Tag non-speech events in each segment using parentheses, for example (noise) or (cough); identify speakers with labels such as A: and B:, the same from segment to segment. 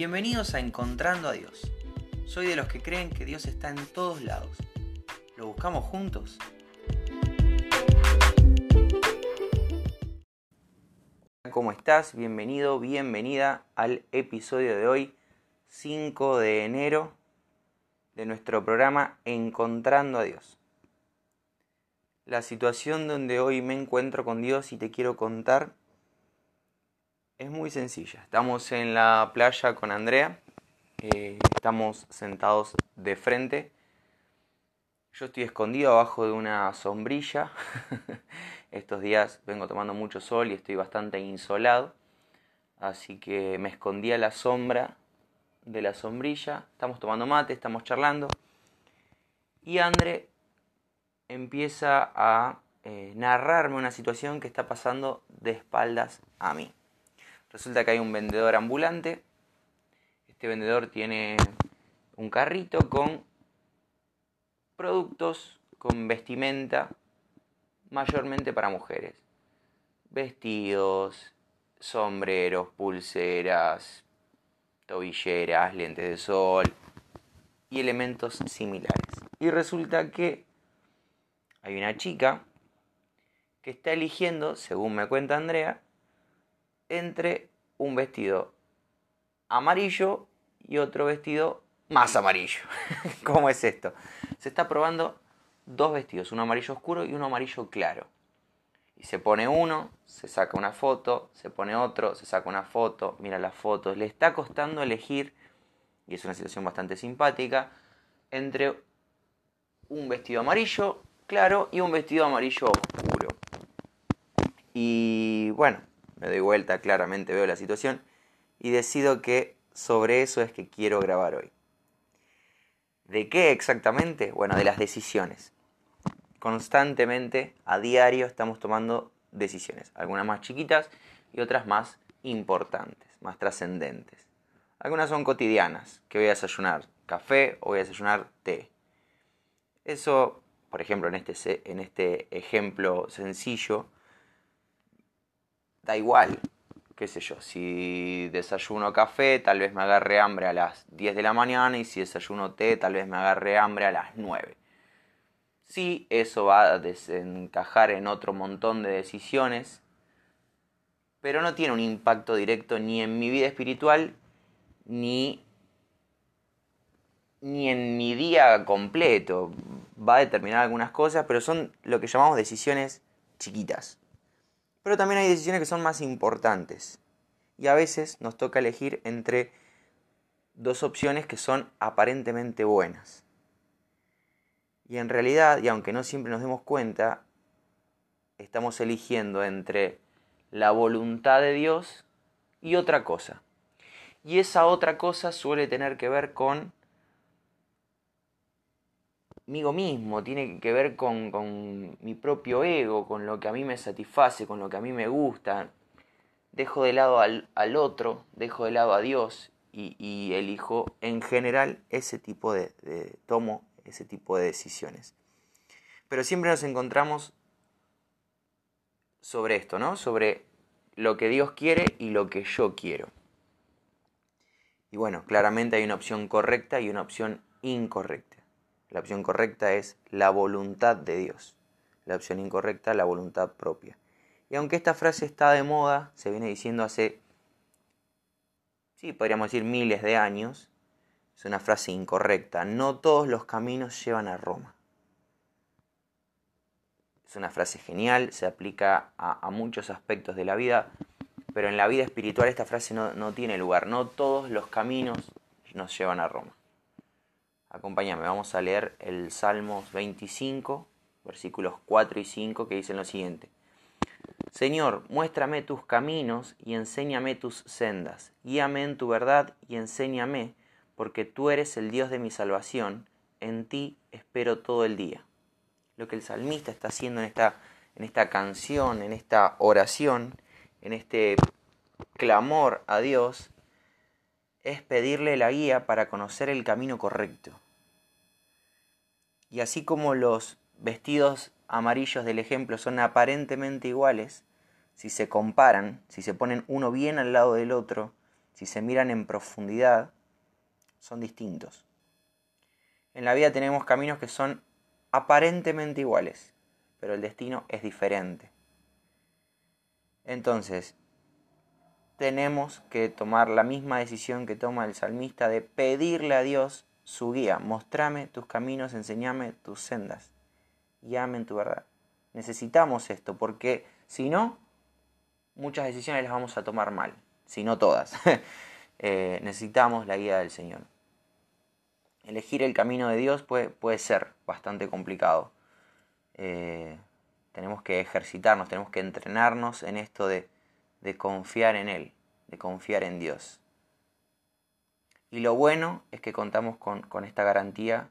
A: Bienvenidos a Encontrando a Dios. Soy de los que creen que Dios está en todos lados. ¿Lo buscamos juntos? ¿Cómo estás? Bienvenido, bienvenida al episodio de hoy, 5 de enero, de nuestro programa Encontrando a Dios. La situación donde hoy me encuentro con Dios y te quiero contar es muy sencilla. Estamos en la playa con Andrea, eh, estamos sentados de frente. Yo estoy escondido abajo de una sombrilla. (laughs) Estos días vengo tomando mucho sol y estoy bastante insolado. Así que me escondí a la sombra de la sombrilla. Estamos tomando mate, estamos charlando. Y André empieza a eh, narrarme una situación que está pasando de espaldas a mí. Resulta que hay un vendedor ambulante. Este vendedor tiene un carrito con productos, con vestimenta, mayormente para mujeres. Vestidos, sombreros, pulseras, tobilleras, lentes de sol y elementos similares. Y resulta que hay una chica que está eligiendo, según me cuenta Andrea, entre un vestido amarillo y otro vestido más amarillo. (laughs) ¿Cómo es esto? Se está probando dos vestidos, uno amarillo oscuro y uno amarillo claro. Y se pone uno, se saca una foto, se pone otro, se saca una foto, mira las fotos. Le está costando elegir, y es una situación bastante simpática, entre un vestido amarillo claro y un vestido amarillo oscuro. Y bueno, me doy vuelta, claramente veo la situación y decido que sobre eso es que quiero grabar hoy. ¿De qué exactamente? Bueno, de las decisiones. Constantemente, a diario, estamos tomando decisiones, algunas más chiquitas y otras más importantes, más trascendentes. Algunas son cotidianas, que voy a desayunar café o voy a desayunar té. Eso, por ejemplo, en este, en este ejemplo sencillo, da igual, qué sé yo, si desayuno café, tal vez me agarre hambre a las 10 de la mañana y si desayuno té, tal vez me agarre hambre a las 9. Sí, eso va a desencajar en otro montón de decisiones, pero no tiene un impacto directo ni en mi vida espiritual ni, ni en mi día completo. Va a determinar algunas cosas, pero son lo que llamamos decisiones chiquitas. Pero también hay decisiones que son más importantes. Y a veces nos toca elegir entre dos opciones que son aparentemente buenas. Y en realidad, y aunque no siempre nos demos cuenta, estamos eligiendo entre la voluntad de Dios y otra cosa. Y esa otra cosa suele tener que ver con conmigo mismo, tiene que ver con, mi propio ego, con lo que a mí me satisface, con lo que a mí me gusta. Dejo de lado al, otro, dejo de lado a Dios y, elijo en general ese tipo de, de, tomo ese tipo de decisiones. Pero siempre nos encontramos sobre esto, ¿no? Sobre lo que Dios quiere y lo que yo quiero. Y bueno, claramente hay una opción correcta y una opción incorrecta. La opción correcta es la voluntad de Dios. La opción incorrecta, la voluntad propia. Y aunque esta frase está de moda, se viene diciendo hace, sí, podríamos decir miles de años, es una frase incorrecta. No todos los caminos llevan a Roma. Es una frase genial, se aplica a, muchos aspectos de la vida, pero en la vida espiritual esta frase no, no tiene lugar. No todos los caminos nos llevan a Roma. Acompáñame, vamos a leer el Salmos 25, versículos 4 y 5, que dicen lo siguiente. Señor, muéstrame tus caminos y enséñame tus sendas. Guíame en tu verdad y enséñame, porque tú eres el Dios de mi salvación. En ti espero todo el día. Lo que el salmista está haciendo en esta, en esta canción, en esta oración, en este clamor a Dios, es pedirle la guía para conocer el camino correcto. Y así como los vestidos amarillos del ejemplo son aparentemente iguales, si se comparan, si se ponen uno bien al lado del otro, si se miran en profundidad, son distintos. En la vida tenemos caminos que son aparentemente iguales, pero el destino es diferente. Entonces, tenemos que tomar la misma decisión que toma el salmista de pedirle a Dios su guía. Mostrame tus caminos, enseñame tus sendas y en tu verdad. Necesitamos esto porque si no, muchas decisiones las vamos a tomar mal, si no todas. (laughs) Eh, necesitamos la guía del Señor. Elegir el camino de Dios puede, puede ser bastante complicado. Eh, tenemos que ejercitarnos, tenemos que entrenarnos en esto de, confiar en Él, de confiar en Dios. Y lo bueno es que contamos con, esta garantía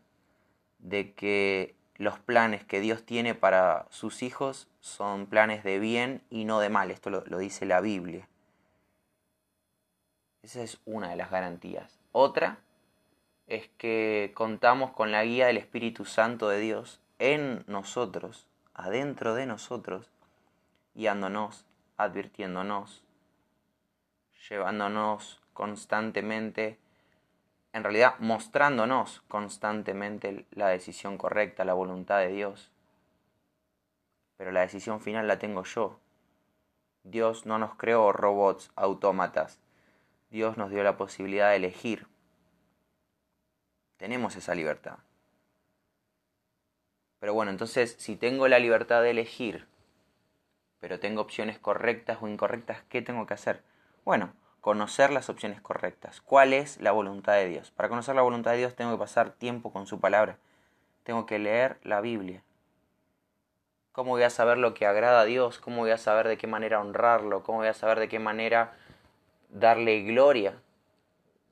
A: de que los planes que Dios tiene para sus hijos son planes de bien y no de mal. Esto lo, lo, dice la Biblia. Esa es una de las garantías. Otra es que contamos con la guía del Espíritu Santo de Dios en nosotros adentro de nosotros, guiándonos, advirtiéndonos, llevándonos constantemente, en realidad mostrándonos constantemente la decisión correcta, la voluntad de Dios. Pero la decisión final la tengo yo. Dios no nos creó robots, autómatas. Dios nos dio la posibilidad de elegir. Tenemos esa libertad. Pero bueno, entonces si tengo la libertad de elegir, pero tengo opciones correctas o incorrectas, ¿qué tengo que hacer? Bueno, conocer las opciones correctas. ¿Cuál es la voluntad de Dios? Para conocer la voluntad de Dios tengo que pasar tiempo con su palabra. Tengo que leer la Biblia. ¿Cómo voy a saber lo que agrada a Dios? ¿Cómo voy a saber de qué manera honrarlo? ¿Cómo voy a saber de qué manera darle gloria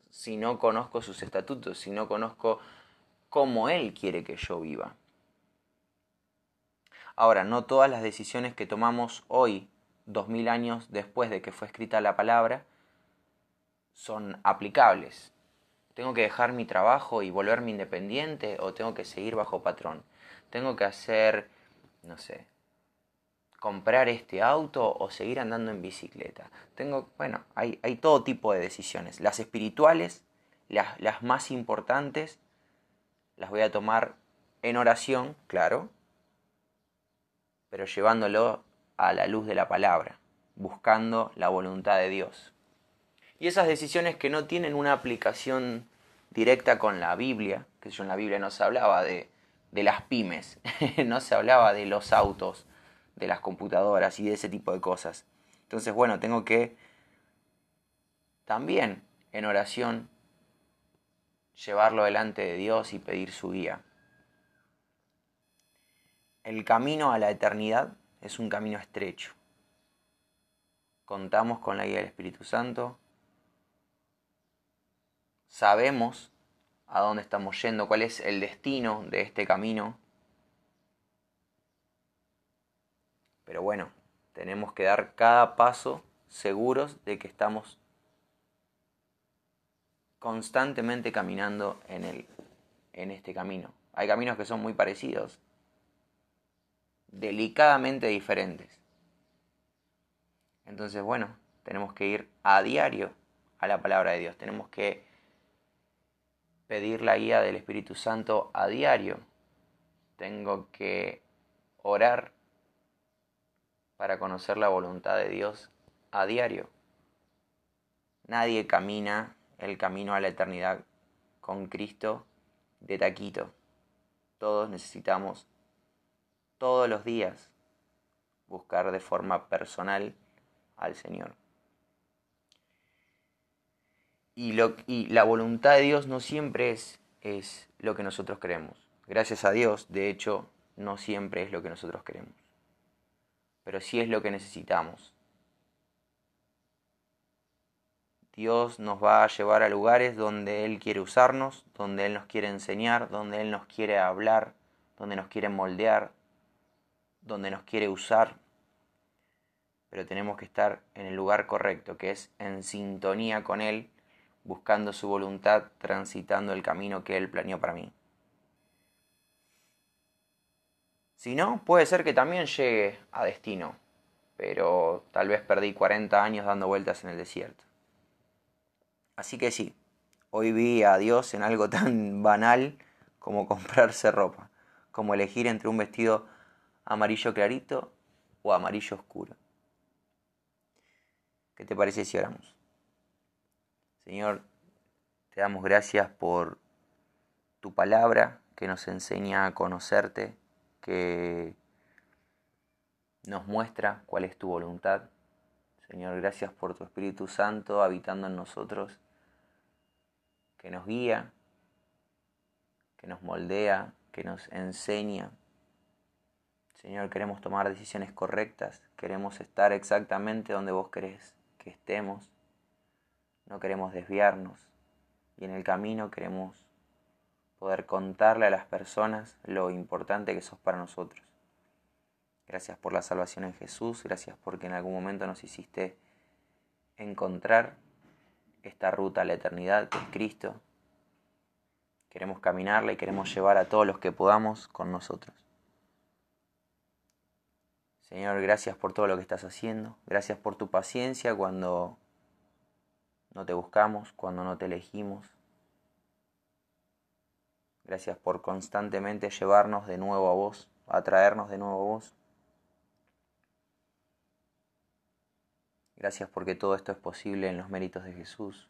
A: si no conozco sus estatutos, si no conozco cómo Él quiere que yo viva? Ahora, no todas las decisiones que tomamos hoy, dos mil años después de que fue escrita la palabra, son aplicables. ¿Tengo que dejar mi trabajo y volverme independiente o tengo que seguir bajo patrón? ¿Tengo que hacer, no sé, comprar este auto o seguir andando en bicicleta? Tengo, bueno, hay, hay todo tipo de decisiones. Las espirituales, las, las más importantes, las voy a tomar en oración, claro, pero llevándolo a la luz de la palabra, buscando la voluntad de Dios. Y esas decisiones que no tienen una aplicación directa con la Biblia, que yo en la Biblia no se hablaba de, de las pymes, (laughs) no se hablaba de los autos, de las computadoras y de ese tipo de cosas. Entonces, bueno, tengo que también en oración llevarlo delante de Dios y pedir su guía. El camino a la eternidad es un camino estrecho. Contamos con la guía del Espíritu Santo. Sabemos a dónde estamos yendo, cuál es el destino de este camino. Pero bueno, tenemos que dar cada paso seguros de que estamos constantemente caminando en, el, en este camino. Hay caminos que son muy parecidos, delicadamente diferentes. Entonces, bueno, tenemos que ir a diario a la palabra de Dios. Tenemos que pedir la guía del Espíritu Santo a diario. Tengo que orar para conocer la voluntad de Dios a diario. Nadie camina el camino a la eternidad con Cristo de taquito. Todos necesitamos todos los días buscar de forma personal al Señor. Y, lo, la voluntad de Dios no siempre es, es lo que nosotros queremos. Gracias a Dios, de hecho, no siempre es lo que nosotros queremos. Pero sí es lo que necesitamos. Dios nos va a llevar a lugares donde Él quiere usarnos, donde Él nos quiere enseñar, donde Él nos quiere hablar, donde nos quiere moldear, donde nos quiere usar, pero tenemos que estar en el lugar correcto, que es en sintonía con Él, buscando su voluntad, transitando el camino que Él planeó para mí. Si no, puede ser que también llegue a destino, pero tal vez perdí 40 años dando vueltas en el desierto. Así que sí, hoy vi a Dios en algo tan banal como comprarse ropa, como elegir entre un vestido amarillo clarito o amarillo oscuro. ¿Qué te parece si oramos? Señor, te damos gracias por tu palabra que nos enseña a conocerte, que nos muestra cuál es tu voluntad. Señor, gracias por tu Espíritu Santo habitando en nosotros, que nos guía, que nos moldea, que nos enseña. Señor, queremos tomar decisiones correctas, queremos estar exactamente donde vos querés que estemos, no queremos desviarnos y en el camino queremos poder contarle a las personas lo importante que sos para nosotros. Gracias por la salvación en Jesús, gracias porque en algún momento nos hiciste encontrar esta ruta a la eternidad que es Cristo. Queremos caminarla y queremos llevar a todos los que podamos con nosotros. Señor, gracias por todo lo que estás haciendo. Gracias por tu paciencia cuando no te buscamos, cuando no te elegimos. Gracias por constantemente llevarnos de nuevo a vos, atraernos de nuevo a vos. Gracias porque todo esto es posible en los méritos de Jesús.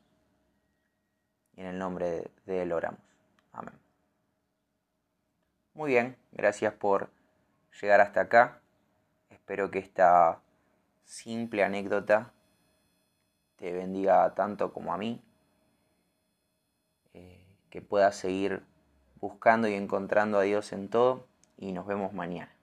A: Y en el nombre de Él oramos. Amén. Muy bien, gracias por llegar hasta acá. Espero que esta simple anécdota te bendiga tanto como a mí, eh, que puedas seguir buscando y encontrando a Dios en todo y nos vemos mañana.